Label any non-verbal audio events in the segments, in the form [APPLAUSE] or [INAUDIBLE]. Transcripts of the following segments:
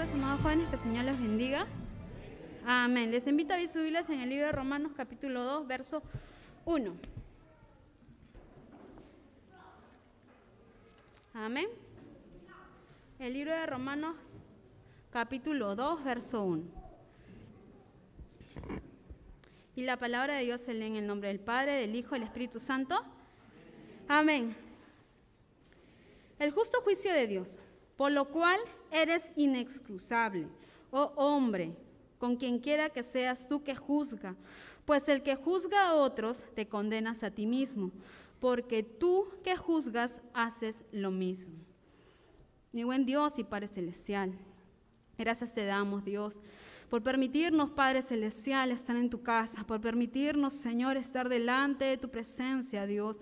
tardes, amados jóvenes, que el Señor los bendiga. Amén. Les invito a abrir sus Biblias en el libro de Romanos capítulo 2, verso 1. Amén. El libro de Romanos capítulo 2, verso 1. Y la palabra de Dios se lee en el nombre del Padre, del Hijo del Espíritu Santo. Amén. El justo juicio de Dios, por lo cual eres inexcusable, oh hombre, con quien quiera que seas tú que juzga, pues el que juzga a otros te condenas a ti mismo, porque tú que juzgas haces lo mismo. Mi buen Dios y Padre Celestial, gracias te damos, Dios, por permitirnos, Padre Celestial, estar en tu casa, por permitirnos, Señor, estar delante de tu presencia, Dios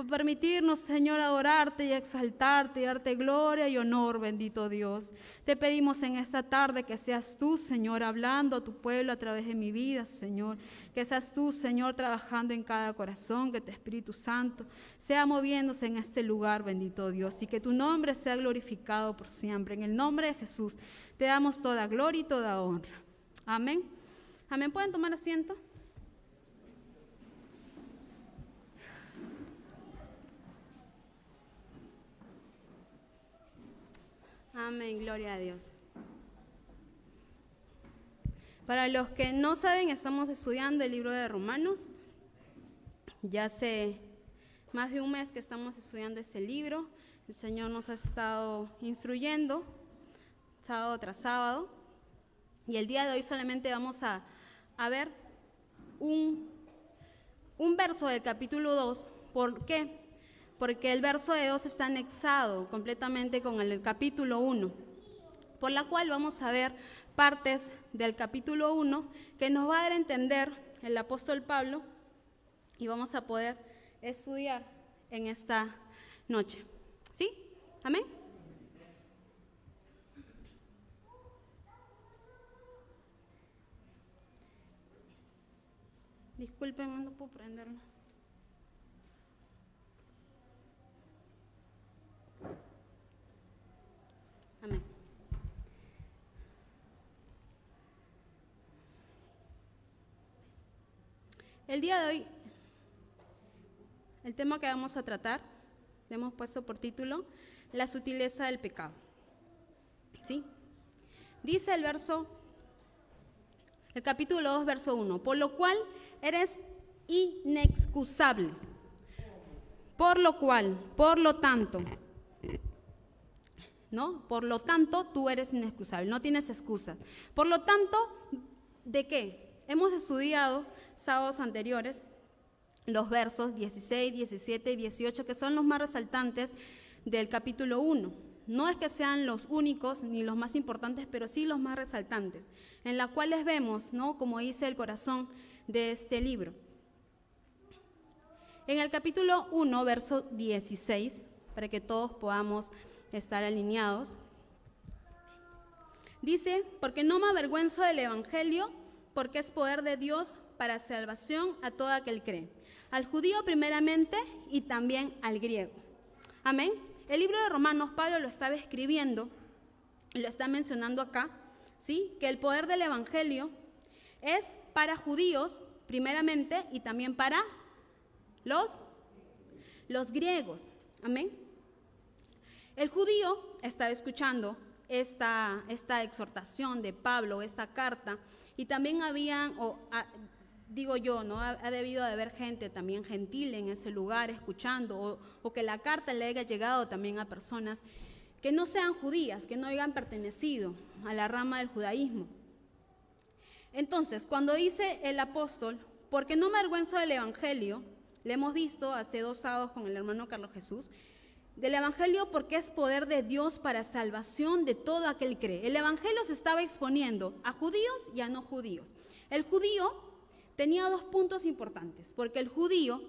por permitirnos, Señor, adorarte y exaltarte y darte gloria y honor, bendito Dios. Te pedimos en esta tarde que seas tú, Señor, hablando a tu pueblo a través de mi vida, Señor. Que seas tú, Señor, trabajando en cada corazón, que tu Espíritu Santo sea moviéndose en este lugar, bendito Dios, y que tu nombre sea glorificado por siempre. En el nombre de Jesús te damos toda gloria y toda honra. Amén. Amén. ¿Pueden tomar asiento? Amén, gloria a Dios. Para los que no saben, estamos estudiando el libro de Romanos. Ya hace más de un mes que estamos estudiando este libro. El Señor nos ha estado instruyendo sábado tras sábado. Y el día de hoy solamente vamos a, a ver un, un verso del capítulo 2. ¿Por qué? Porque el verso de 2 está anexado completamente con el capítulo 1, por la cual vamos a ver partes del capítulo 1 que nos va a dar a entender el apóstol Pablo y vamos a poder estudiar en esta noche. ¿Sí? Amén. Disculpen, no puedo prenderlo. Amén. El día de hoy, el tema que vamos a tratar, le hemos puesto por título, la sutileza del pecado. ¿Sí? Dice el verso, el capítulo 2, verso 1, por lo cual eres inexcusable. Por lo cual, por lo tanto, ¿no? Por lo tanto, tú eres inexcusable, no tienes excusas. Por lo tanto, ¿de qué? Hemos estudiado sábados anteriores los versos 16, 17 y 18, que son los más resaltantes del capítulo 1. No es que sean los únicos ni los más importantes, pero sí los más resaltantes, en las cuales vemos, ¿no? Como dice el corazón de este libro. En el capítulo 1, verso 16, para que todos podamos estar alineados. Dice, porque no me avergüenzo del Evangelio, porque es poder de Dios para salvación a todo aquel cree, al judío primeramente y también al griego. Amén. El libro de Romanos, Pablo lo estaba escribiendo, lo está mencionando acá, ¿sí? Que el poder del Evangelio es para judíos primeramente y también para los, los griegos. Amén. El judío estaba escuchando esta, esta exhortación de Pablo, esta carta, y también habían, digo yo, ¿no? Ha, debido de haber gente también gentil en ese lugar escuchando, o, o, que la carta le haya llegado también a personas que no sean judías, que no hayan pertenecido a la rama del judaísmo. Entonces, cuando dice el apóstol, porque no me avergüenzo del Evangelio, le hemos visto hace dos sábados con el hermano Carlos Jesús, del Evangelio porque es poder de Dios para salvación de todo aquel que cree. El Evangelio se estaba exponiendo a judíos y a no judíos. El judío tenía dos puntos importantes, porque el judío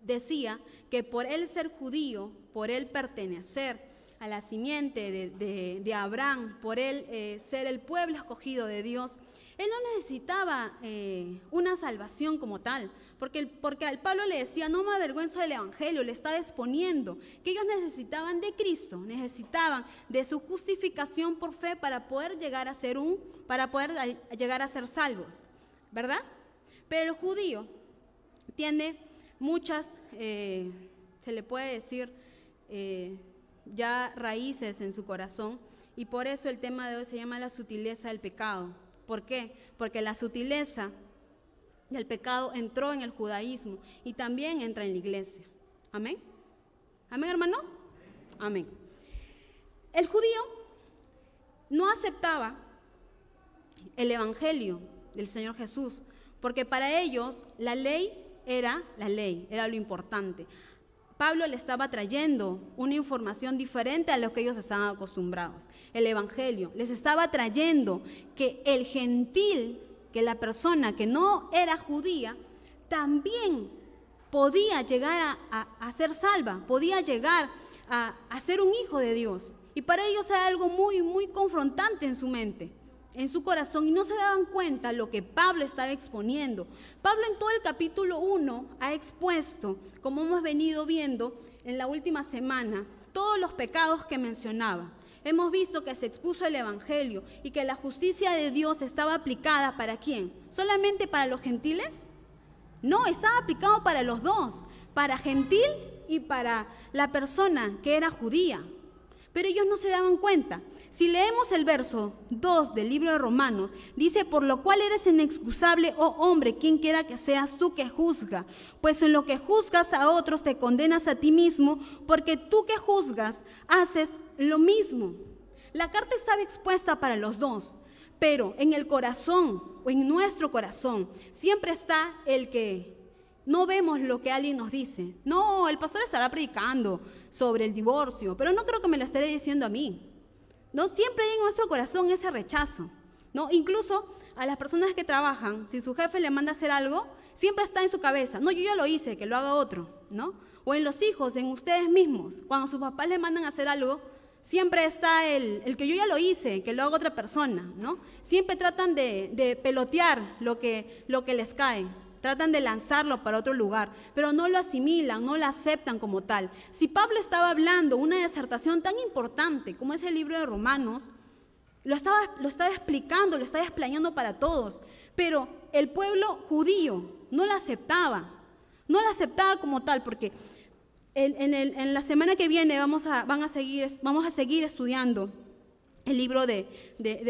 decía que por él ser judío, por él pertenecer a la simiente de, Abraham, por él eh, ser el pueblo escogido de Dios, Él no necesitaba eh, una salvación como tal, porque, porque al Pablo le decía, no me avergüenzo del Evangelio, le estaba exponiendo que ellos necesitaban de Cristo, necesitaban de su justificación por fe para poder llegar a ser un, para poder llegar a ser salvos, ¿verdad? Pero el judío tiene muchas, eh, se le puede decir, eh, ya raíces en su corazón, y por eso el tema de hoy se llama la sutileza del pecado. ¿Por qué? Porque la sutileza del pecado entró en el judaísmo y también entra en la iglesia. Amén. Amén, hermanos. Amén. El judío no aceptaba el evangelio del Señor Jesús, porque para ellos la ley era la ley, era lo importante. Pablo le estaba trayendo una información diferente a lo que ellos estaban acostumbrados. El Evangelio les estaba trayendo que el gentil, que la persona que no era judía, también podía llegar a, ser salva, podía llegar a, a ser un hijo de Dios. Y para ellos era algo muy, muy confrontante en su mente en su corazón y no se daban cuenta lo que Pablo estaba exponiendo. Pablo en todo el capítulo 1 ha expuesto, como hemos venido viendo en la última semana, todos los pecados que mencionaba. Hemos visto que se expuso el Evangelio y que la justicia de Dios estaba aplicada para quién? ¿Solamente para los gentiles? No, estaba aplicado para los dos, para gentil y para la persona que era judía. Pero ellos no se daban cuenta. Si leemos el verso 2 del libro de Romanos, dice, por lo cual eres inexcusable, oh hombre, quien quiera que seas tú que juzga, pues en lo que juzgas a otros te condenas a ti mismo, porque tú que juzgas haces lo mismo. La carta estaba expuesta para los dos, pero en el corazón o en nuestro corazón siempre está el que no vemos lo que alguien nos dice. No, el pastor estará predicando sobre el divorcio, pero no creo que me lo esté diciendo a mí. No siempre hay en nuestro corazón ese rechazo. ¿no? Incluso a las personas que trabajan, si su jefe le manda hacer algo, siempre está en su cabeza, no, yo ya lo hice, que lo haga otro, ¿no? O en los hijos, en ustedes mismos, cuando sus papás le mandan hacer algo, siempre está el, el que yo ya lo hice, que lo haga otra persona, ¿no? Siempre tratan de, de pelotear lo que, lo que les cae tratan de lanzarlo para otro lugar, pero no lo asimilan, no lo aceptan como tal. Si Pablo estaba hablando una disertación tan importante como es el libro de Romanos, lo estaba, lo estaba explicando, lo estaba explayando para todos, pero el pueblo judío no lo aceptaba, no lo aceptaba como tal, porque en, la semana que viene vamos a, van a seguir, vamos a seguir estudiando el libro de,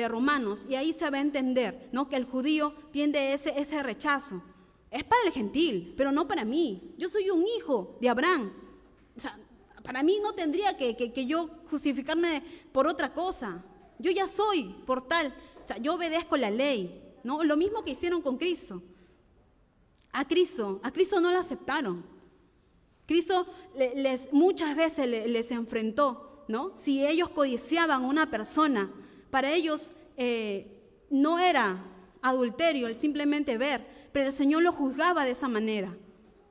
Romanos y ahí se va a entender ¿no? que el judío tiene ese, ese rechazo es para el gentil, pero no para mí. Yo soy un hijo de Abraham. Para mí no tendría que, yo justificarme por otra cosa. Yo ya soy por tal. O sea, yo obedezco la ley. ¿no? Lo mismo que hicieron con Cristo. A Cristo, a Cristo no lo aceptaron. Cristo les, muchas veces les, enfrentó, ¿no? Si ellos codiciaban a una persona, para ellos eh, no era adulterio el simplemente ver, pero el Señor lo juzgaba de esa manera,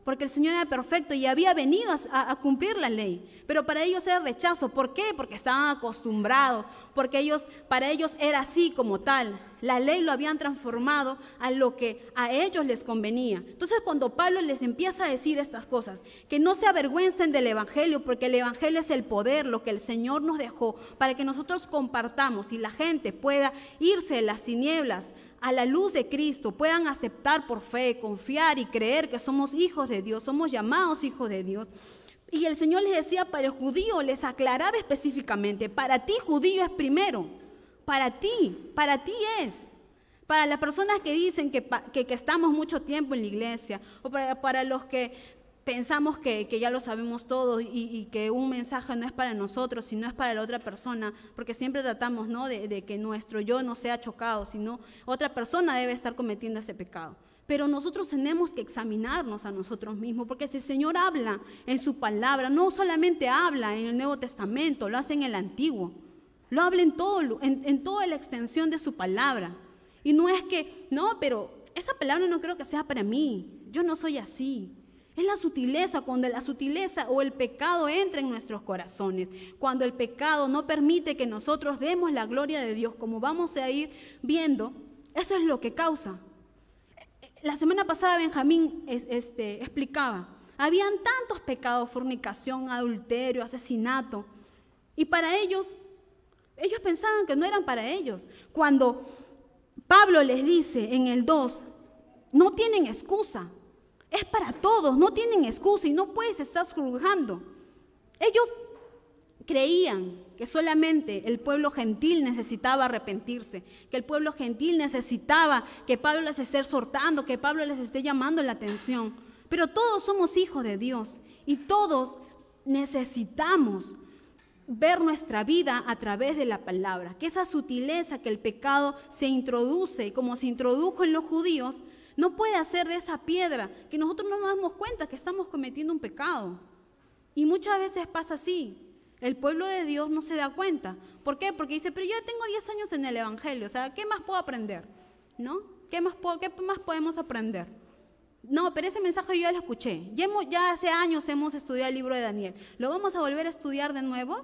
porque el Señor era perfecto y había venido a, cumplir la ley, pero para ellos era rechazo. ¿Por qué? Porque estaban acostumbrados, porque ellos, para ellos era así como tal. La ley lo habían transformado a lo que a ellos les convenía. Entonces cuando Pablo les empieza a decir estas cosas, que no se avergüencen del Evangelio, porque el Evangelio es el poder, lo que el Señor nos dejó, para que nosotros compartamos y la gente pueda irse de las tinieblas a la luz de Cristo puedan aceptar por fe, confiar y creer que somos hijos de Dios, somos llamados hijos de Dios. Y el Señor les decía para el judío, les aclaraba específicamente, para ti judío es primero, para ti, para ti es. Para las personas que dicen que, que, estamos mucho tiempo en la iglesia, o para, para los que pensamos que, ya lo sabemos todo y, que un mensaje no es para nosotros, sino es para la otra persona, porque siempre tratamos ¿no? de, que nuestro yo no sea chocado, sino otra persona debe estar cometiendo ese pecado. Pero nosotros tenemos que examinarnos a nosotros mismos, porque si el Señor habla en su palabra, no solamente habla en el Nuevo Testamento, lo hace en el Antiguo, lo habla en, todo, en toda la extensión de su palabra. Y no es que, no, pero esa palabra no creo que sea para mí, yo no soy así. Es la sutileza, cuando la sutileza o el pecado entra en nuestros corazones, cuando el pecado no permite que nosotros demos la gloria de Dios, como vamos a ir viendo Eso es lo que causa. La semana pasada Benjamín este, explicaba, habían tantos pecados, fornicación, adulterio, asesinato, y para ellos, ellos pensaban que no eran para ellos. Cuando Pablo les dice en el 2, no tienen excusa, es para todos, no tienen excusa y no puedes estar juzgando. Ellos creían que solamente el pueblo gentil necesitaba arrepentirse, que el pueblo gentil necesitaba que Pablo les esté exhortando, que Pablo les esté llamando la atención. Pero todos somos hijos de Dios y todos necesitamos ver nuestra vida a través de la palabra, que esa sutileza que el pecado se introduce, como se introdujo en los judíos, no puede hacer de esa piedra que nosotros no nos damos cuenta que estamos cometiendo un pecado. Y muchas veces pasa así. El pueblo de Dios no se da cuenta. ¿Por qué? Porque dice, pero yo tengo 10 años en el Evangelio, o sea, ¿qué más puedo aprender? ¿No? ¿Qué más, puedo, qué más podemos aprender? No, pero ese mensaje yo ya lo escuché. Ya, ya hace años hemos estudiado el libro de Daniel. ¿Lo vamos a volver a estudiar de nuevo?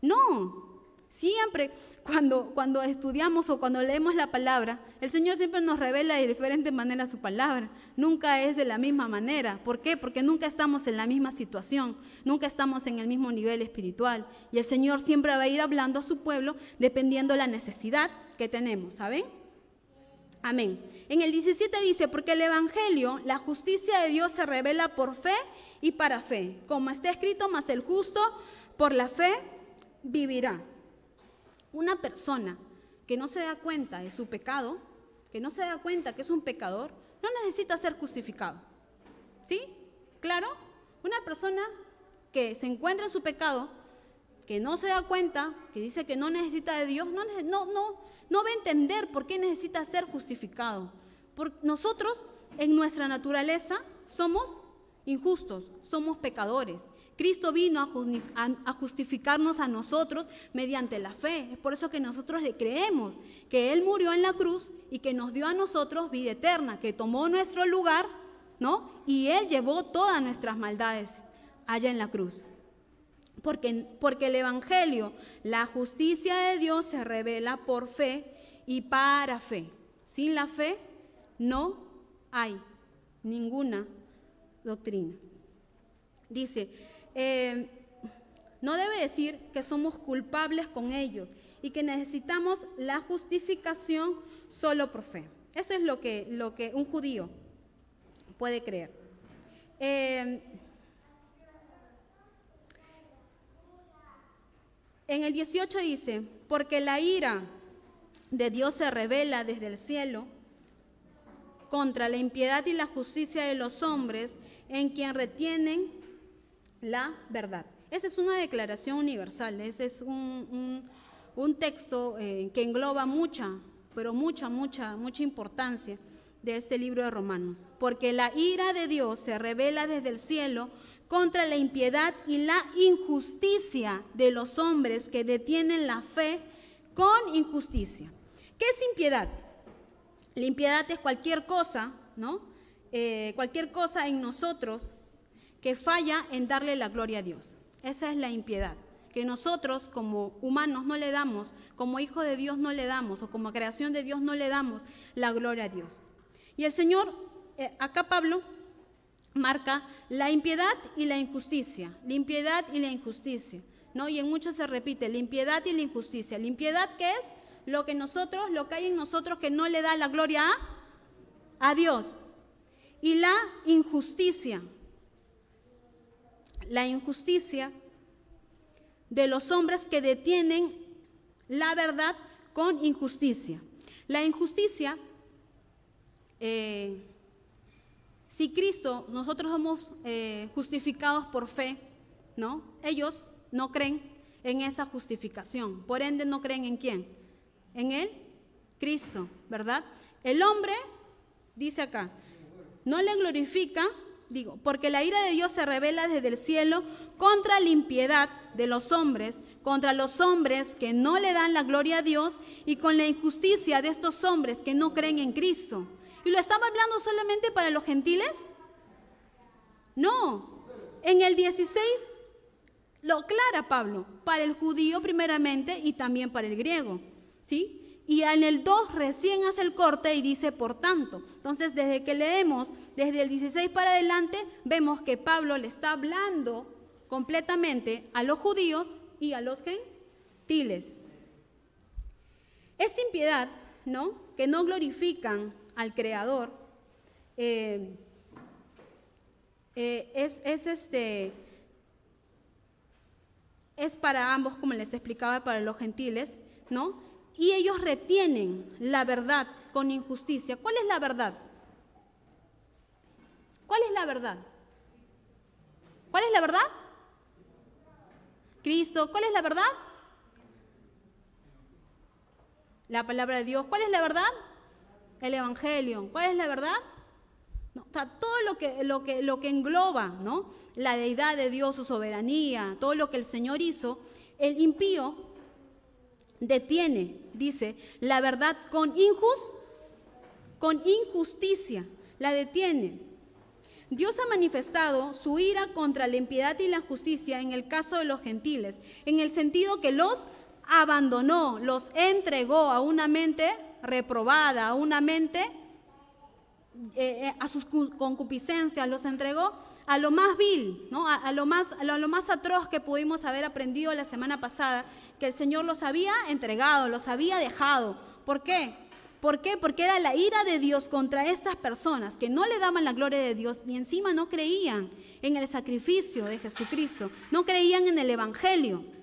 No. Siempre cuando, cuando estudiamos o cuando leemos la palabra, el Señor siempre nos revela de diferente manera su palabra. Nunca es de la misma manera. ¿Por qué? Porque nunca estamos en la misma situación, nunca estamos en el mismo nivel espiritual. Y el Señor siempre va a ir hablando a su pueblo dependiendo la necesidad que tenemos, ¿saben? Amén. En el 17 dice, porque el Evangelio, la justicia de Dios se revela por fe y para fe. Como está escrito, más el justo por la fe vivirá. Una persona que no se da cuenta de su pecado, que no se da cuenta que es un pecador, no necesita ser justificado. ¿Sí? ¿Claro? Una persona que se encuentra en su pecado, que no se da cuenta, que dice que no necesita de Dios, no, no, no, no va a entender por qué necesita ser justificado. Porque nosotros, en nuestra naturaleza, somos injustos, somos pecadores. Cristo vino a justificarnos a nosotros mediante la fe. Es por eso que nosotros le creemos que Él murió en la cruz y que nos dio a nosotros vida eterna, que tomó nuestro lugar, ¿no? Y Él llevó todas nuestras maldades allá en la cruz. Porque, porque el Evangelio, la justicia de Dios se revela por fe y para fe. Sin la fe no hay ninguna doctrina. Dice, eh, no debe decir que somos culpables con ellos y que necesitamos la justificación solo por fe. Eso es lo que, un judío puede creer. Eh, en el 18 dice, porque la ira de Dios se revela desde el cielo contra la impiedad y la justicia de los hombres en quien retienen la verdad. Esa es una declaración universal, ese es un, texto eh, que engloba mucha, pero mucha, mucha, mucha importancia de este libro de Romanos. Porque la ira de Dios se revela desde el cielo contra la impiedad y la injusticia de los hombres que detienen la fe con injusticia. ¿Qué es impiedad? La impiedad es cualquier cosa, ¿no? Eh, cualquier cosa en nosotros que falla en darle la gloria a Dios. Esa es la impiedad, que nosotros como humanos no le damos, como hijos de Dios no le damos, o como creación de Dios no le damos la gloria a Dios. Y el Señor, eh, acá Pablo, marca la impiedad y la injusticia, la impiedad y la injusticia, ¿no? Y en muchos se repite, la impiedad y la injusticia. La impiedad, ¿qué es? Lo que nosotros, lo que hay en nosotros que no le da la gloria a Dios. Y la injusticia, la injusticia de los hombres que detienen la verdad con injusticia. La injusticia, eh, si Cristo, nosotros somos eh, justificados por fe, ¿no? Ellos no creen en esa justificación, por ende no creen en quién, en Él, Cristo, ¿verdad? El hombre, dice acá, no le glorifica digo, porque la ira de Dios se revela desde el cielo contra la impiedad de los hombres, contra los hombres que no le dan la gloria a Dios y con la injusticia de estos hombres que no creen en Cristo. ¿Y lo estaba hablando solamente para los gentiles? No. En el 16 lo aclara Pablo, para el judío primeramente y también para el griego. ¿Sí? Y en el 2 recién hace el corte y dice por tanto. Entonces, desde que leemos, desde el 16 para adelante, vemos que Pablo le está hablando completamente a los judíos y a los gentiles. Esta impiedad, ¿no? Que no glorifican al Creador, eh, eh, es, es, este, es para ambos, como les explicaba, para los gentiles, ¿no? Y ellos retienen la verdad con injusticia. ¿Cuál es la verdad? ¿Cuál es la verdad? ¿Cuál es la verdad? Cristo. ¿Cuál es la verdad? La palabra de Dios. ¿Cuál es la verdad? El Evangelio. ¿Cuál es la verdad? todo lo que, lo, que, lo que engloba ¿no? la deidad de Dios, su soberanía, todo lo que el Señor hizo, el impío detiene, dice, la verdad con, con injusticia, la detiene. Dios ha manifestado su ira contra la impiedad y la justicia en el caso de los gentiles, en el sentido que los abandonó, los entregó a una mente reprobada, a una mente, eh, eh, a sus concupiscencias, los entregó a lo más vil, ¿no? a, lo más, a lo más atroz que pudimos haber aprendido la semana pasada, que el Señor los había entregado, los había dejado. ¿Por qué? ¿Por qué? Porque era la ira de Dios contra estas personas que no le daban la gloria de Dios y encima no creían en el sacrificio de Jesucristo, no creían en el Evangelio.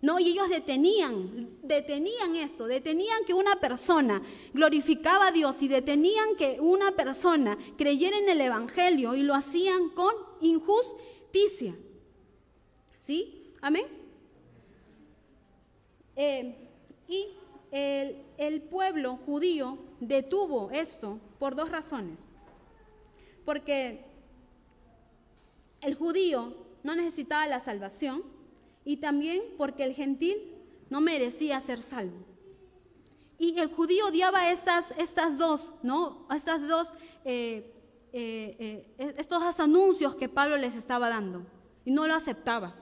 No, y ellos detenían, detenían esto, detenían que una persona glorificaba a Dios y detenían que una persona creyera en el Evangelio y lo hacían con injusticia. ¿Sí? Amén. Eh, y el, pueblo judío detuvo esto por dos razones. Porque el judío no necesitaba la salvación y también porque el gentil no merecía ser salvo. Y el judío odiaba estas, estas dos, ¿no? Estas dos, eh, eh, estos dos anuncios que Pablo les estaba dando y no lo aceptaba.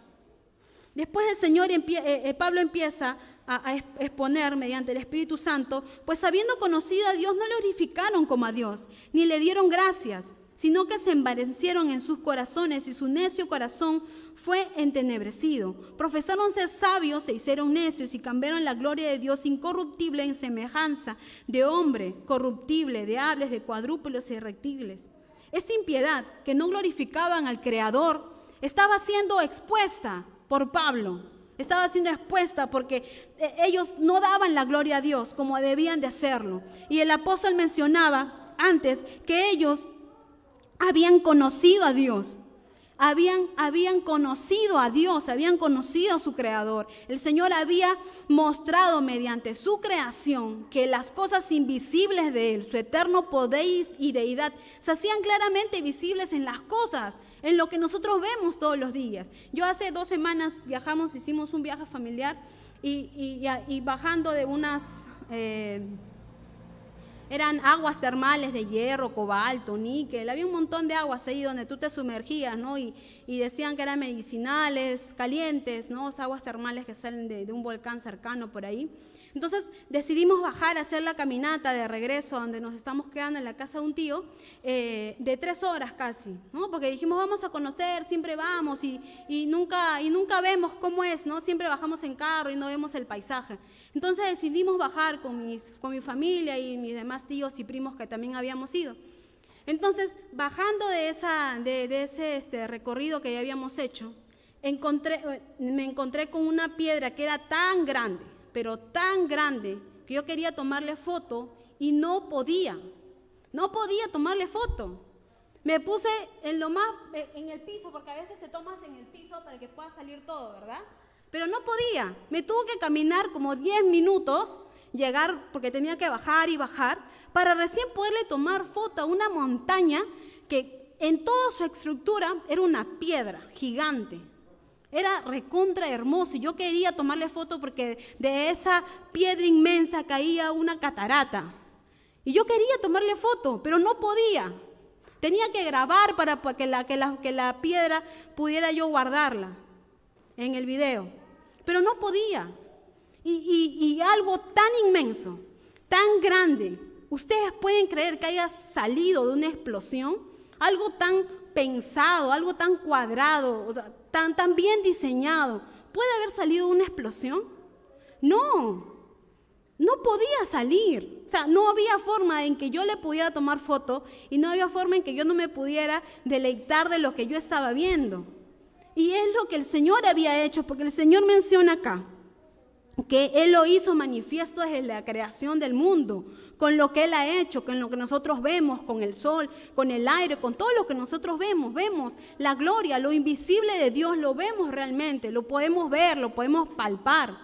Después el Señor, eh, eh, Pablo empieza a, exponer mediante el Espíritu Santo, pues habiendo conocido a Dios no le glorificaron como a Dios, ni le dieron gracias, sino que se envanecieron en sus corazones y su necio corazón fue entenebrecido. Profesaron ser sabios, se hicieron necios y cambiaron la gloria de Dios incorruptible en semejanza de hombre corruptible, de hables, de cuadrúpedos y rectiles. Esta impiedad que no glorificaban al Creador estaba siendo expuesta por Pablo. Estaba siendo expuesta porque eh, ellos no daban la gloria a Dios como debían de hacerlo. Y el apóstol mencionaba antes que ellos habían conocido a Dios. Habían, habían conocido a Dios, habían conocido a su creador. El Señor había mostrado mediante su creación que las cosas invisibles de Él, su eterno poder y deidad, se hacían claramente visibles en las cosas en lo que nosotros vemos todos los días. Yo hace dos semanas viajamos, hicimos un viaje familiar y, bajando de unas... Eh, eran aguas termales de hierro, cobalto, níquel, había un montón de aguas ahí donde tú te sumergías, ¿no? Y, decían que eran medicinales, calientes, ¿no? aguas termales que salen de, de, un volcán cercano por ahí. Entonces decidimos bajar a hacer la caminata de regreso donde nos estamos quedando en la casa de un tío, eh, de tres horas casi, ¿no? porque dijimos vamos a conocer, siempre vamos y, nunca, y nunca vemos cómo es, ¿no? siempre bajamos en carro y no vemos el paisaje. Entonces decidimos bajar con, mis, con mi familia y mis demás tíos y primos que también habíamos ido. Entonces, bajando de, esa, de, ese este, recorrido que ya habíamos hecho, encontré, eh, me encontré con una piedra que era tan grande, pero tan grande que yo quería tomarle foto y no podía. No podía tomarle foto. Me puse en lo más eh, en el piso porque a veces te tomas en el piso para que pueda salir todo, ¿verdad? Pero no podía. Me tuvo que caminar como 10 minutos, llegar porque tenía que bajar y bajar para recién poderle tomar foto a una montaña que en toda su estructura era una piedra gigante. Era recontra hermoso y yo quería tomarle foto porque de esa piedra inmensa caía una catarata. Y yo quería tomarle foto, pero no podía. Tenía que grabar para que la, que la, que la piedra pudiera yo guardarla en el video. Pero no podía. y, algo tan inmenso, tan grande, ¿ustedes pueden creer que haya salido de una explosión? Algo tan pensado, algo tan cuadrado, tan, tan bien diseñado, ¿puede haber salido una explosión? No, no podía salir. O sea, no había forma en que yo le pudiera tomar foto y no había forma en que yo no me pudiera deleitar de lo que yo estaba viendo. Y es lo que el Señor había hecho, porque el Señor menciona acá que Él lo hizo manifiesto desde la creación del mundo, con lo que Él ha hecho, con lo que nosotros vemos, con el sol, con el aire, con todo lo que nosotros vemos. Vemos la gloria, lo invisible de Dios, lo vemos realmente, lo podemos ver, lo podemos palpar.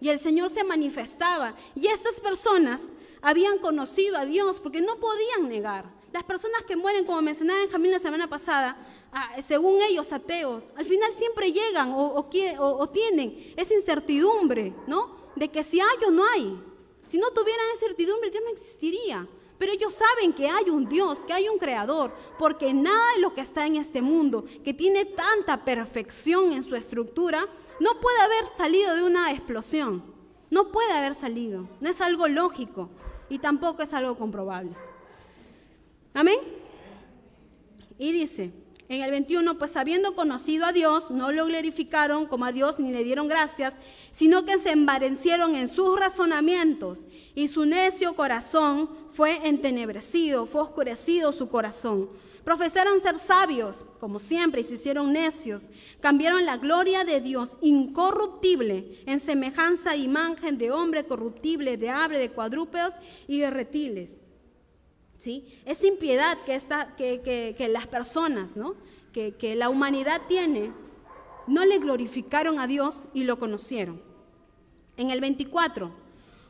Y el Señor se manifestaba. Y estas personas habían conocido a Dios porque no podían negar. Las personas que mueren, como mencionaba Benjamín la semana pasada, ah, según ellos ateos, al final siempre llegan o, tienen esa incertidumbre, ¿no? De que si hay o no hay. Si no tuvieran incertidumbre, Dios no existiría. Pero ellos saben que hay un Dios, que hay un creador, porque nada de lo que está en este mundo, que tiene tanta perfección en su estructura, no puede haber salido de una explosión. No puede haber salido. No es algo lógico y tampoco es algo comprobable. Amén. Y dice, en el 21, pues habiendo conocido a Dios, no lo glorificaron como a Dios ni le dieron gracias, sino que se embarecieron en sus razonamientos y su necio corazón fue entenebrecido, fue oscurecido su corazón. Profesaron ser sabios, como siempre, y se hicieron necios. Cambiaron la gloria de Dios incorruptible en semejanza e imagen de hombre corruptible, de ave, de cuadrúpedos y de reptiles. Esa impiedad que, que, que, las personas, ¿no? que, la humanidad tiene, no le glorificaron a Dios y lo conocieron. En el 24,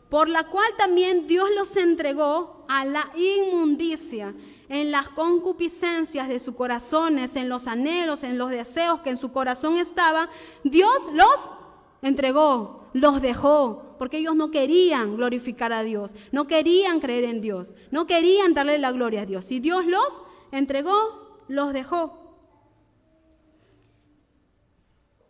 por la cual también Dios los entregó a la inmundicia en las concupiscencias de sus corazones, en los anhelos, en los deseos que en su corazón estaban, Dios los entregó, los dejó, porque ellos no querían glorificar a Dios, no querían creer en Dios, no querían darle la gloria a Dios. Y Dios los entregó, los dejó.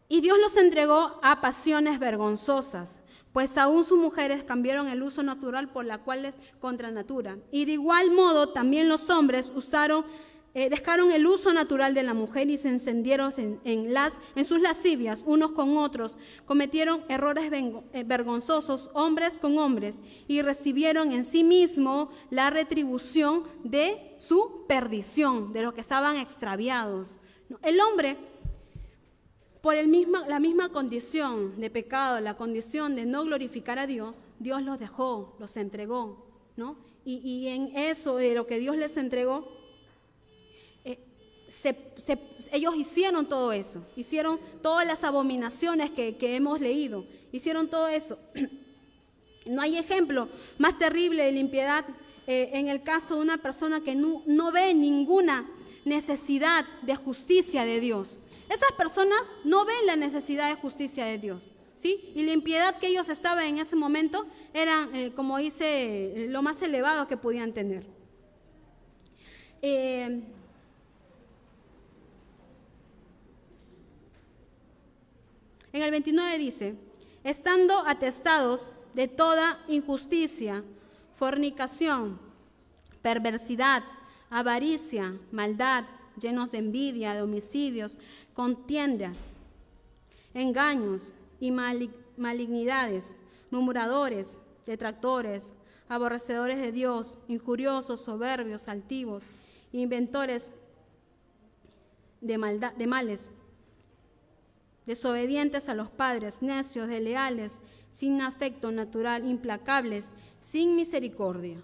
Y Dios los entregó a pasiones vergonzosas, pues aún sus mujeres cambiaron el uso natural por la cual es contra natura. Y de igual modo también los hombres usaron, eh, dejaron el uso natural de la mujer y se encendieron en, las, en sus lascivias unos con otros, cometieron errores eh, vergonzosos hombres con hombres y recibieron en sí mismo la retribución de su perdición, de los que estaban extraviados. El hombre por el la misma condición de pecado, la condición de no glorificar a Dios, Dios los dejó, los entregó, ¿no? Y, en eso, de lo que Dios les entregó, eh, ellos hicieron todo eso, hicieron todas las abominaciones que, hemos leído, hicieron todo eso. [CLEARS THROAT] No hay ejemplo más terrible de limpiedad eh, en el caso de una persona que no ve ninguna necesidad de justicia de Dios. Esas personas no ven la necesidad de justicia de Dios. ¿sí? Y la impiedad que ellos estaban en ese momento era, eh, como dice, lo más elevado que podían tener. Eh, en el 29 dice, estando atestados de toda injusticia, fornicación, perversidad, avaricia, maldad, llenos de envidia, de homicidios, contiendas, engaños y malignidades, murmuradores, detractores, aborrecedores de Dios, injuriosos, soberbios, altivos, inventores de, maldad, de males, desobedientes a los padres, necios, desleales, sin afecto natural, implacables, sin misericordia.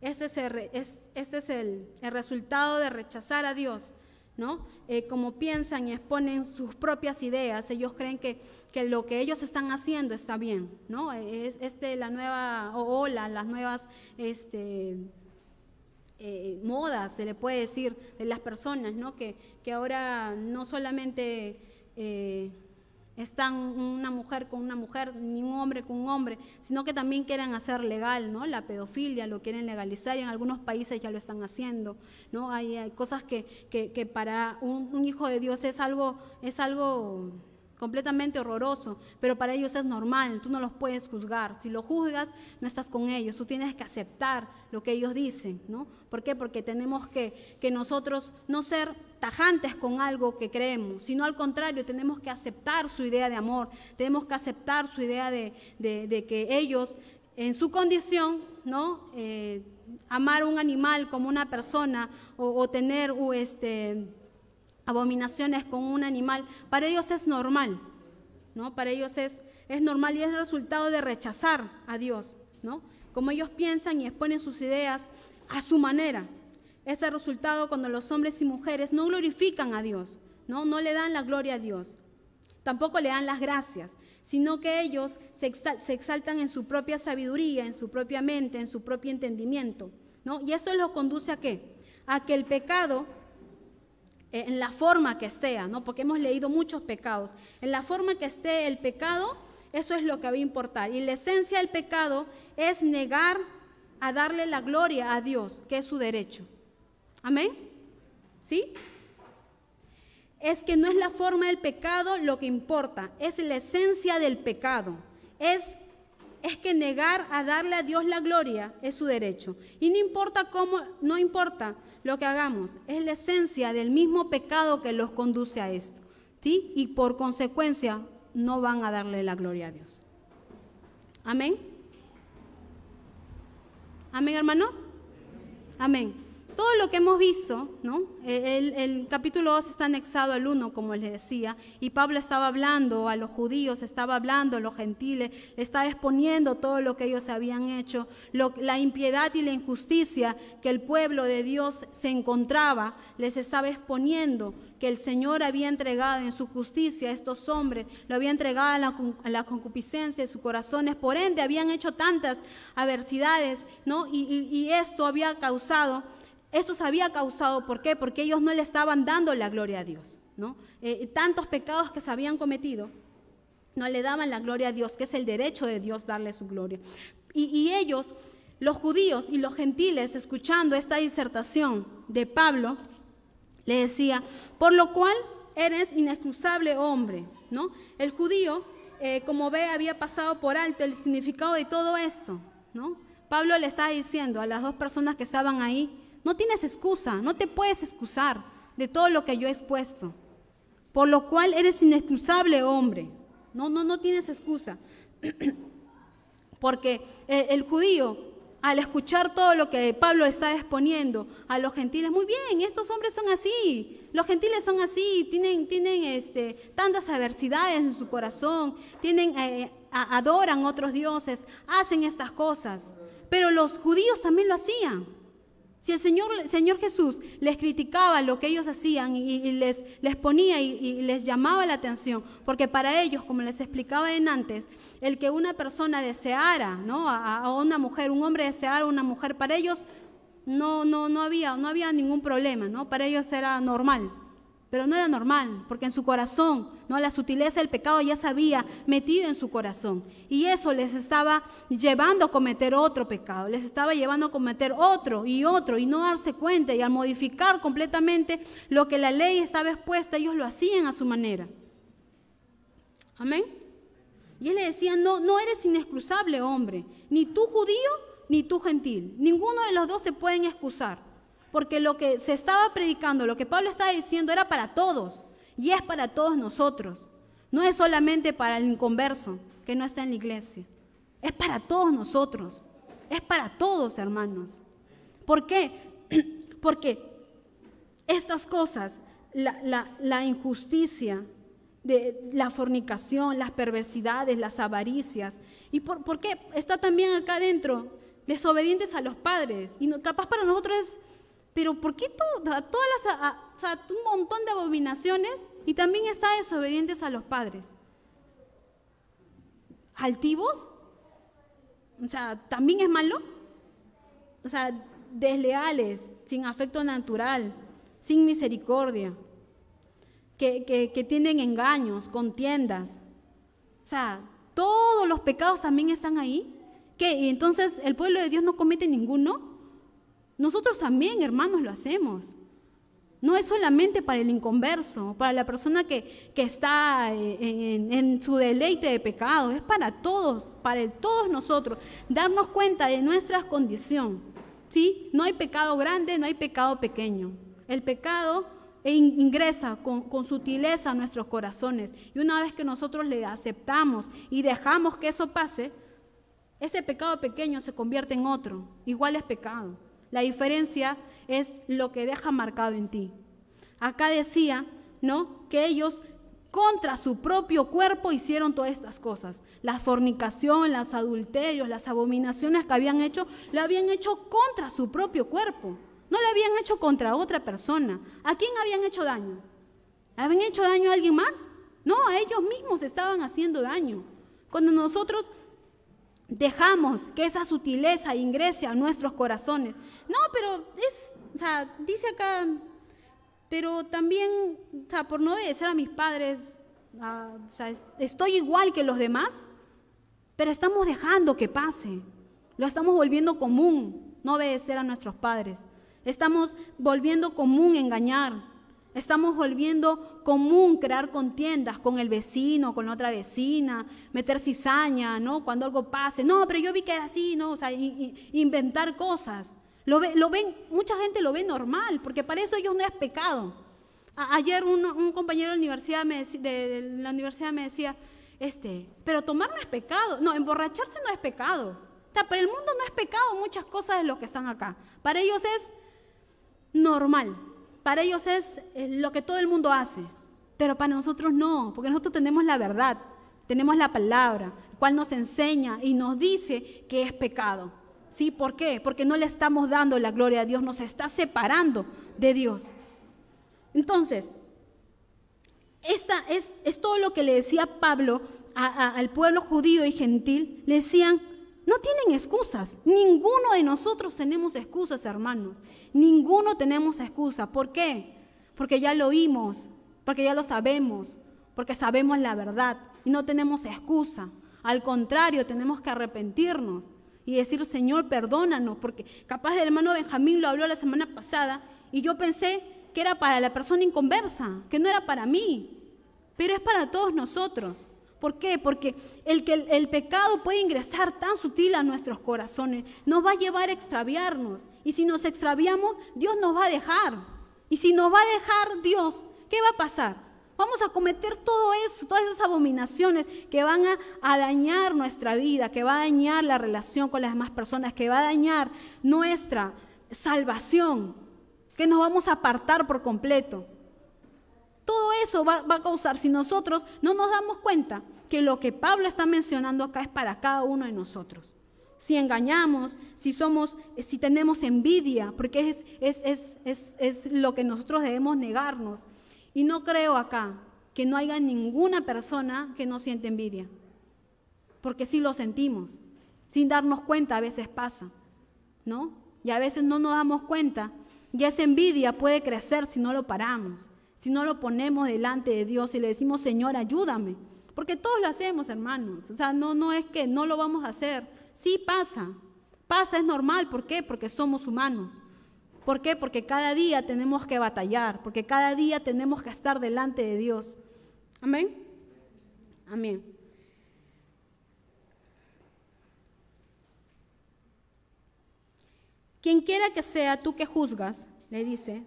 Este es, el, es el resultado de rechazar a Dios ¿no? Eh, como piensan y exponen sus propias ideas, ellos creen que, lo que ellos están haciendo está bien, ¿no? Es este, la nueva ola, las nuevas este, eh, modas, se le puede decir, de las personas, ¿no? Que ahora no solamente... Eh, están una mujer con una mujer, ni un hombre con un hombre, sino que también quieren hacer legal, ¿no? La pedofilia lo quieren legalizar y en algunos países ya lo están haciendo, ¿no? Hay, cosas que, que, para un, hijo de Dios es algo, es algo completamente horroroso, pero para ellos es normal, tú no los puedes juzgar. Si lo juzgas, no estás con ellos, tú tienes que aceptar lo que ellos dicen, ¿no? ¿Por qué? Porque tenemos que, que nosotros no ser tajantes con algo que creemos, sino al contrario, tenemos que aceptar su idea de amor, tenemos que aceptar su idea de, que ellos, en su condición, ¿no? Eh, amar un animal como una persona o, tener este, abominaciones con un animal, para ellos es normal, ¿no? Para ellos es, es normal y es el resultado de rechazar a Dios, ¿no? Como ellos piensan y exponen sus ideas a su manera. Es el resultado cuando los hombres y mujeres no glorifican a Dios, ¿no? No le dan la gloria a Dios. Tampoco le dan las gracias, sino que ellos se, exaltan en su propia sabiduría, en su propia mente, en su propio entendimiento, ¿no? Y eso los conduce a qué? A que el pecado eh, en la forma que esté, ¿no? Porque hemos leído muchos pecados. En la forma que esté el pecado, eso es lo que va a importar. Y la esencia del pecado es negar a darle la gloria a Dios, que es su derecho. Amén. ¿Sí? Es que no es la forma del pecado lo que importa, es la esencia del pecado. Es es que negar a darle a Dios la gloria es su derecho. Y no importa cómo, no importa lo que hagamos, es la esencia del mismo pecado que los conduce a esto. ¿sí? Y por consecuencia no van a darle la gloria a Dios. Amén. Amén, hermanos. Amén todo lo que hemos visto, ¿no? El, capítulo 2 está anexado al 1, como les decía, y Pablo estaba hablando a los judíos, estaba hablando a los gentiles, estaba exponiendo todo lo que ellos habían hecho, la impiedad y la injusticia que el pueblo de Dios se encontraba, les estaba exponiendo que el Señor había entregado en su justicia a estos hombres, lo había entregado a la, concupiscencia de sus corazones, por ende habían hecho tantas adversidades, ¿no? y esto había causado esto se había causado, ¿por qué? Porque ellos no le estaban dando la gloria a Dios, ¿no? Eh, tantos pecados que se habían cometido, no le daban la gloria a Dios, que es el derecho de Dios darle su gloria. Y, ellos, los judíos y los gentiles, escuchando esta disertación de Pablo, le decía, por lo cual eres inexcusable hombre, ¿no? El judío, eh, como ve, había pasado por alto el significado de todo esto, ¿no? Pablo le está diciendo a las dos personas que estaban ahí, no tienes excusa, no te puedes excusar de todo lo que yo he expuesto. Por lo cual eres inexcusable hombre. No, no, no tienes excusa. [CLEARS THROAT] Porque el, judío, al escuchar todo lo que Pablo está exponiendo a los gentiles, muy bien, estos hombres son así, los gentiles son así, tienen, tienen este, tantas adversidades en su corazón, tienen, eh, adoran otros dioses, hacen estas cosas. Pero los judíos también lo hacían. Si el Señor, Señor Jesús les criticaba lo que ellos hacían y, les, les ponía y, les llamaba la atención, porque para ellos, como les explicaba en antes, el que una persona deseara ¿no? a, una mujer, un hombre deseara a una mujer, para ellos no, no, no, había, no había ningún problema, ¿no? para ellos era normal. Pero no era normal, porque en su corazón, no la sutileza del pecado ya se había metido en su corazón. Y eso les estaba llevando a cometer otro pecado, les estaba llevando a cometer otro y otro y no darse cuenta y al modificar completamente lo que la ley estaba expuesta, ellos lo hacían a su manera. Amén. Y él le decía, no, no eres inexcusable hombre, ni tú judío, ni tú gentil. Ninguno de los dos se pueden excusar porque lo que se estaba predicando, lo que Pablo estaba diciendo era para todos y es para todos nosotros. No es solamente para el inconverso que no está en la iglesia, es para todos nosotros, es para todos hermanos. ¿Por qué? [CLEARS THROAT] Porque estas cosas, la, injusticia, la fornicación, las perversidades, las avaricias. ¿Y por, qué está también acá adentro? Desobedientes a los padres. Y no, capaz para nosotros es pero ¿por qué todas las, o sea, un montón de abominaciones y también está desobedientes a los padres? ¿Altivos? O sea, ¿también es malo? O sea, desleales, sin afecto natural, sin misericordia, que, que tienen engaños, contiendas. O sea, todos los pecados también están ahí. ¿Qué? ¿Y entonces el pueblo de Dios no comete ninguno? Nosotros también, hermanos, lo hacemos. No es solamente para el inconverso, para la persona que, está eh, en, su deleite de pecado, es para todos, para todos nosotros, darnos cuenta de nuestra condición. ¿sí? No hay pecado grande, no hay pecado pequeño. El pecado ingresa con, con, sutileza a nuestros corazones. Y una vez que nosotros le aceptamos y dejamos que eso pase, ese pecado pequeño se convierte en otro. Igual es pecado. La diferencia es lo que deja marcado en ti. Acá decía, ¿no? Que ellos contra su propio cuerpo hicieron todas estas cosas. La fornicación, los adulterios, las abominaciones que habían hecho, lo habían hecho contra su propio cuerpo. No lo habían hecho contra otra persona. ¿A quién habían hecho daño? ¿Habían hecho daño a alguien más? No, a ellos mismos estaban haciendo daño. Cuando nosotros dejamos que esa sutileza ingrese a nuestros corazones. No, pero es, o sea, dice acá, pero también, o sea, por no obedecer a mis padres, ah, o sea, estoy igual que los demás, pero estamos dejando que pase. Lo estamos volviendo común, no obedecer a nuestros padres. Estamos volviendo común engañar, Estamos volviendo común crear contiendas con el vecino, con la otra vecina, meter cizaña, ¿no? Cuando algo pase. No, pero yo vi que era así, ¿no? O sea, inventar cosas. Lo, lo, ven, mucha gente lo ve normal, porque para eso ellos no es pecado. ayer un, compañero de la, universidad me, de, la universidad me decía, este, pero tomar no es pecado. No, emborracharse no es pecado. O sea, para el mundo no es pecado muchas cosas de lo que están acá. Para ellos es normal para ellos es lo que todo el mundo hace, pero para nosotros no, porque nosotros tenemos la verdad, tenemos la palabra, cual nos enseña y nos dice que es pecado. ¿Sí? ¿Por qué? Porque no le estamos dando la gloria a Dios, nos está separando de Dios. Entonces, esta es, es todo lo que le decía Pablo al pueblo judío y gentil. Le decían, no tienen excusas. Ninguno de nosotros tenemos excusas, hermanos. Ninguno tenemos excusa. ¿Por qué? Porque ya lo oímos, porque ya lo sabemos, porque sabemos la verdad y no tenemos excusa. Al contrario, tenemos que arrepentirnos y decir, Señor, perdónanos, porque capaz el hermano Benjamín lo habló la semana pasada y yo pensé que era para la persona inconversa, que no era para mí, pero es para todos nosotros. ¿Por qué? Porque el, pecado puede ingresar tan sutil a nuestros corazones, nos va a llevar a extraviarnos. Y si nos extraviamos, Dios nos va a dejar. Y si nos va a dejar Dios, ¿qué va a pasar? Vamos a cometer todo eso, todas esas abominaciones que van a, dañar nuestra vida, que va a dañar la relación con las demás personas, que va a dañar nuestra salvación, que nos vamos a apartar por completo. Todo eso va, a causar, si nosotros no nos damos cuenta, que lo que Pablo está mencionando acá es para cada uno de nosotros. Si engañamos, si somos, si tenemos envidia, porque es, es, es, lo que nosotros debemos negarnos. Y no creo acá que no haya ninguna persona que no siente envidia, porque sí lo sentimos, sin darnos cuenta a veces pasa, ¿no? Y a veces no nos damos cuenta y esa envidia puede crecer si no lo paramos si no lo ponemos delante de Dios y le decimos, Señor, ayúdame. Porque todos lo hacemos, hermanos. O sea, no, no es que no lo vamos a hacer. Sí pasa. Pasa, es normal. ¿Por qué? Porque somos humanos. ¿Por qué? Porque cada día tenemos que batallar, porque cada día tenemos que estar delante de Dios. Amén. Amén. Quien quiera que sea tú que juzgas, le dice,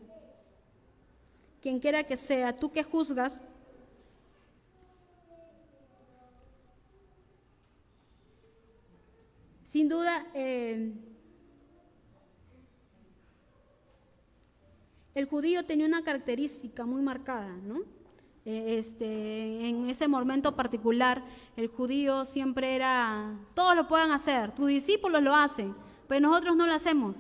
quien quiera que sea, tú que juzgas, sin duda, eh, el judío tenía una característica muy marcada, ¿no? Eh, este, en ese momento particular, el judío siempre era, todos lo pueden hacer, tus discípulos lo hacen, pero nosotros no lo hacemos.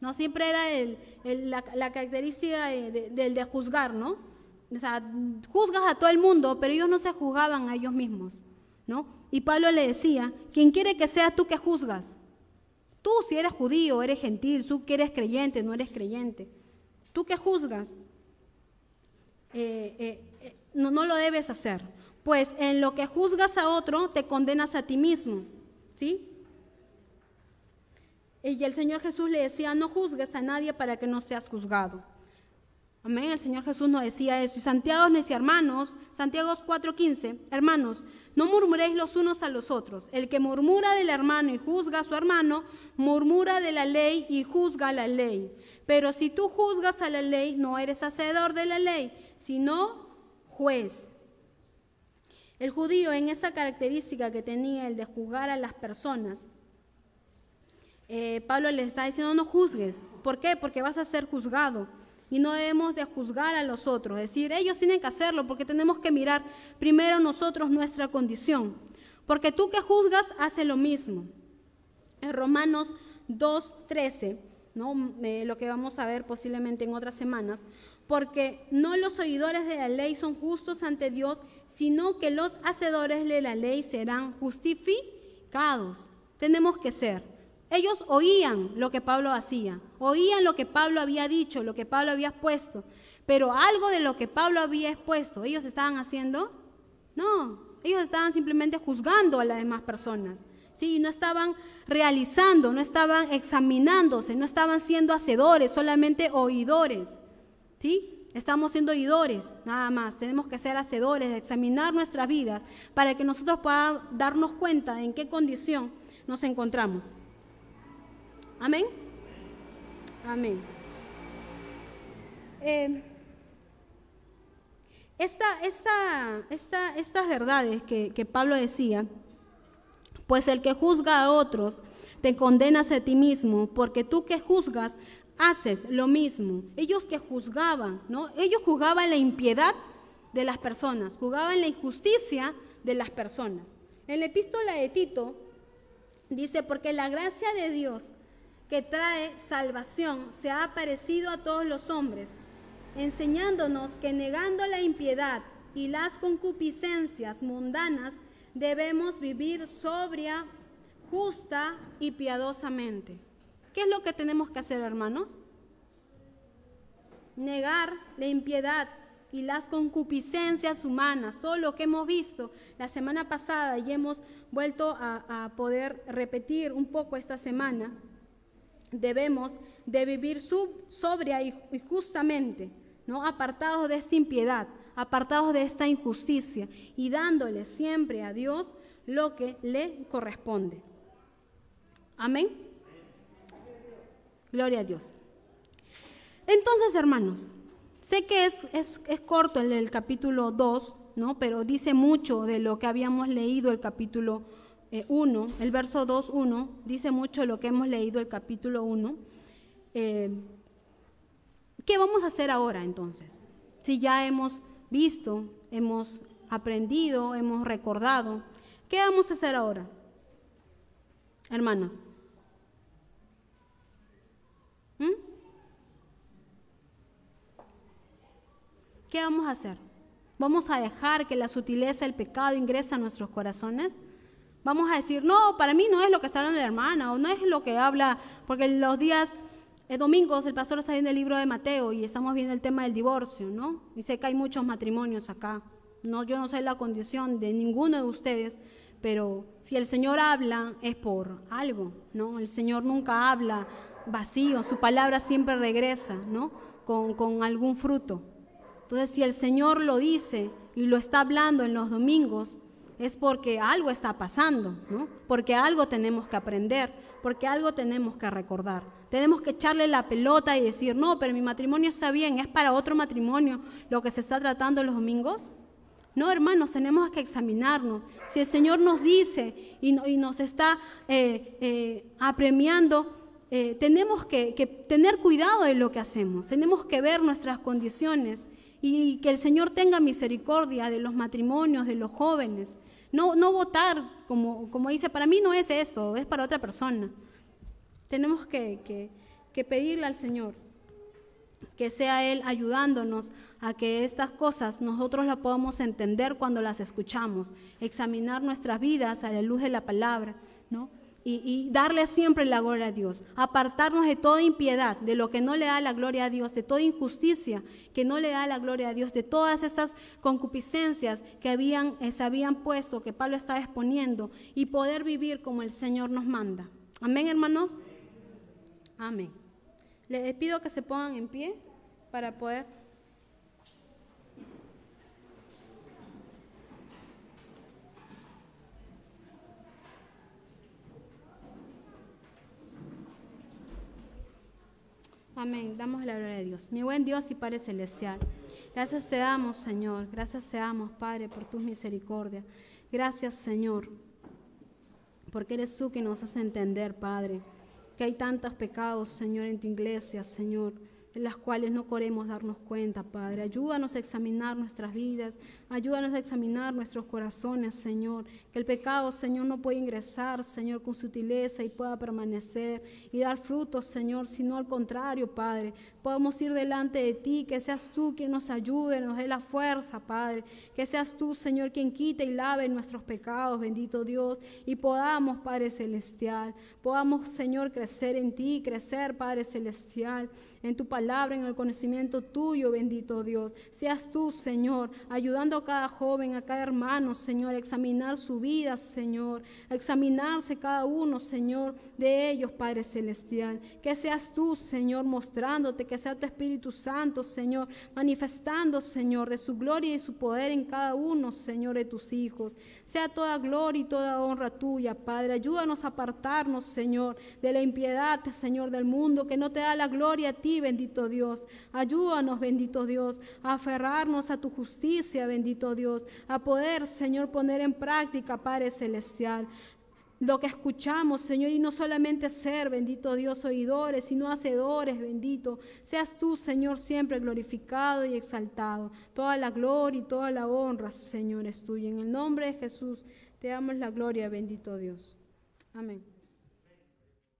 No siempre era la, característica del de, juzgar, ¿no? O sea, juzgas a todo el mundo, pero ellos no se juzgaban a ellos mismos, Y Pablo le decía, quien quiere que seas tú que juzgas. Tú si eres judío, eres gentil, tú que eres creyente, no eres creyente. Tú que juzgas, eh, eh, eh, no, no lo debes hacer. Pues en lo que juzgas a otro, te condenas a ti mismo, ¿sí? Y el Señor Jesús le decía, no juzgues a nadie para que no seas juzgado. Amén. El Señor Jesús nos decía eso. Y Santiago nos decía, hermanos, Santiago 4:15, hermanos, no murmuréis los unos a los otros. El que murmura del hermano y juzga a su hermano, murmura de la ley y juzga la ley. Pero si tú juzgas a la ley, no eres hacedor de la ley, sino juez. El judío en esa característica que tenía el de juzgar a las personas, eh, Pablo le está diciendo no juzgues. ¿Por qué? Porque vas a ser juzgado y no debemos de juzgar a los otros, decir, ellos tienen que hacerlo porque tenemos que mirar primero nosotros nuestra condición, porque tú que juzgas hace lo mismo. En Romanos 2.13, ¿no? Lo que vamos a ver posiblemente en otras semanas, porque no los oidores de la ley son justos ante Dios, sino que los hacedores de la ley serán justificados. Tenemos que ser. Ellos oían lo que Pablo hacía, oían lo que Pablo había dicho, lo que Pablo había expuesto, pero algo de lo que Pablo había expuesto, ¿ellos estaban haciendo? No, ellos estaban simplemente juzgando a las demás personas. Sí, no estaban realizando, no estaban examinándose, no estaban siendo hacedores, solamente oidores. ¿Sí? Estamos siendo oidores, nada más. Tenemos que ser hacedores, examinar nuestras vidas para que nosotros podamos darnos cuenta en qué condición nos encontramos. Amén. Amén. Eh, esta, estas verdades que, que Pablo decía, pues el que juzga a otros te condenas a ti mismo, porque tú que juzgas haces lo mismo. Ellos que juzgaban, ¿no? Ellos juzgaban la impiedad de las personas, juzgaban la injusticia de las personas. En la epístola de Tito dice, porque la gracia de Dios que trae salvación se ha aparecido a todos los hombres, enseñándonos que negando la impiedad y las concupiscencias mundanas, debemos vivir sobria, justa y piadosamente. ¿Qué es lo que tenemos que hacer, hermanos? Negar la impiedad y las concupiscencias humanas, todo lo que hemos visto la semana pasada y hemos vuelto a, a poder repetir un poco esta semana debemos de vivir sobria y, justamente, ¿no? apartados de esta impiedad, apartados de esta injusticia y dándole siempre a Dios lo que le corresponde. Amén. Gloria a Dios. Entonces, hermanos, sé que es, es, es corto el, el capítulo 2, ¿no? pero dice mucho de lo que habíamos leído el capítulo 1, eh, el verso 2, 1, dice mucho lo que hemos leído el capítulo 1. Eh, ¿Qué vamos a hacer ahora entonces? Si ya hemos visto, hemos aprendido, hemos recordado, ¿qué vamos a hacer ahora? Hermanos. ¿Mm? ¿Qué vamos a hacer? ¿Vamos a dejar que la sutileza del pecado ingrese a nuestros corazones? Vamos a decir, no, para mí no es lo que está hablando la hermana o no es lo que habla, porque los días eh, domingos el pastor está viendo el libro de Mateo y estamos viendo el tema del divorcio, ¿no? Y sé que hay muchos matrimonios acá. No, yo no sé la condición de ninguno de ustedes, pero si el Señor habla es por algo, ¿no? El Señor nunca habla vacío, su palabra siempre regresa, ¿no? Con, con algún fruto. Entonces, si el Señor lo dice y lo está hablando en los domingos, es porque algo está pasando, ¿no? Porque algo tenemos que aprender, porque algo tenemos que recordar. Tenemos que echarle la pelota y decir, no, pero mi matrimonio está bien, es para otro matrimonio lo que se está tratando los domingos. No, hermanos, tenemos que examinarnos. Si el Señor nos dice y, nos está eh, eh, apremiando, eh, tenemos que, tener cuidado de lo que hacemos. Tenemos que ver nuestras condiciones y que el Señor tenga misericordia de los matrimonios, de los jóvenes. No, no votar, como, como dice, para mí no es esto, es para otra persona. Tenemos que, que, pedirle al Señor que sea Él ayudándonos a que estas cosas nosotros las podamos entender cuando las escuchamos, examinar nuestras vidas a la luz de la palabra, ¿no? Y, darle siempre la gloria a Dios, apartarnos de toda impiedad, de lo que no le da la gloria a Dios, de toda injusticia que no le da la gloria a Dios, de todas estas concupiscencias que habían, eh, se habían puesto, que Pablo estaba exponiendo, y poder vivir como el Señor nos manda. Amén, hermanos. Amén. Les pido que se pongan en pie para poder Amén. Damos la gloria a Dios. Mi buen Dios y Padre Celestial. Gracias te damos, Señor. Gracias te damos, Padre, por tus misericordias. Gracias, Señor, porque eres tú que nos hace entender, Padre, que hay tantos pecados, Señor, en tu iglesia, Señor en las cuales no queremos darnos cuenta, Padre. Ayúdanos a examinar nuestras vidas, ayúdanos a examinar nuestros corazones, Señor. Que el pecado, Señor, no pueda ingresar, Señor, con sutileza y pueda permanecer y dar frutos, Señor, sino al contrario, Padre. Podemos ir delante de ti, que seas tú quien nos ayude, nos dé la fuerza, Padre. Que seas tú, Señor, quien quite y lave nuestros pecados, bendito Dios, y podamos, Padre Celestial, podamos, Señor, crecer en ti, crecer, Padre Celestial en tu palabra, en el conocimiento tuyo, bendito Dios. Seas tú, Señor, ayudando a cada joven, a cada hermano, Señor, a examinar su vida, Señor, a examinarse cada uno, Señor, de ellos, Padre Celestial. Que seas tú, Señor, mostrándote, que sea tu Espíritu Santo, Señor, manifestando, Señor, de su gloria y su poder en cada uno, Señor, de tus hijos. Sea toda gloria y toda honra tuya, Padre. Ayúdanos a apartarnos, Señor, de la impiedad, Señor, del mundo, que no te da la gloria a ti Dios. Ayúdanos, bendito Dios, a aferrarnos a tu justicia, bendito Dios, a poder, Señor, poner en práctica, Padre Celestial, lo que escuchamos, Señor, y no solamente ser, bendito Dios, oidores, sino hacedores, bendito. Seas tú, Señor, siempre glorificado y exaltado. Toda la gloria y toda la honra, Señor, es tuya. En el nombre de Jesús te damos la gloria, bendito Dios. Amén.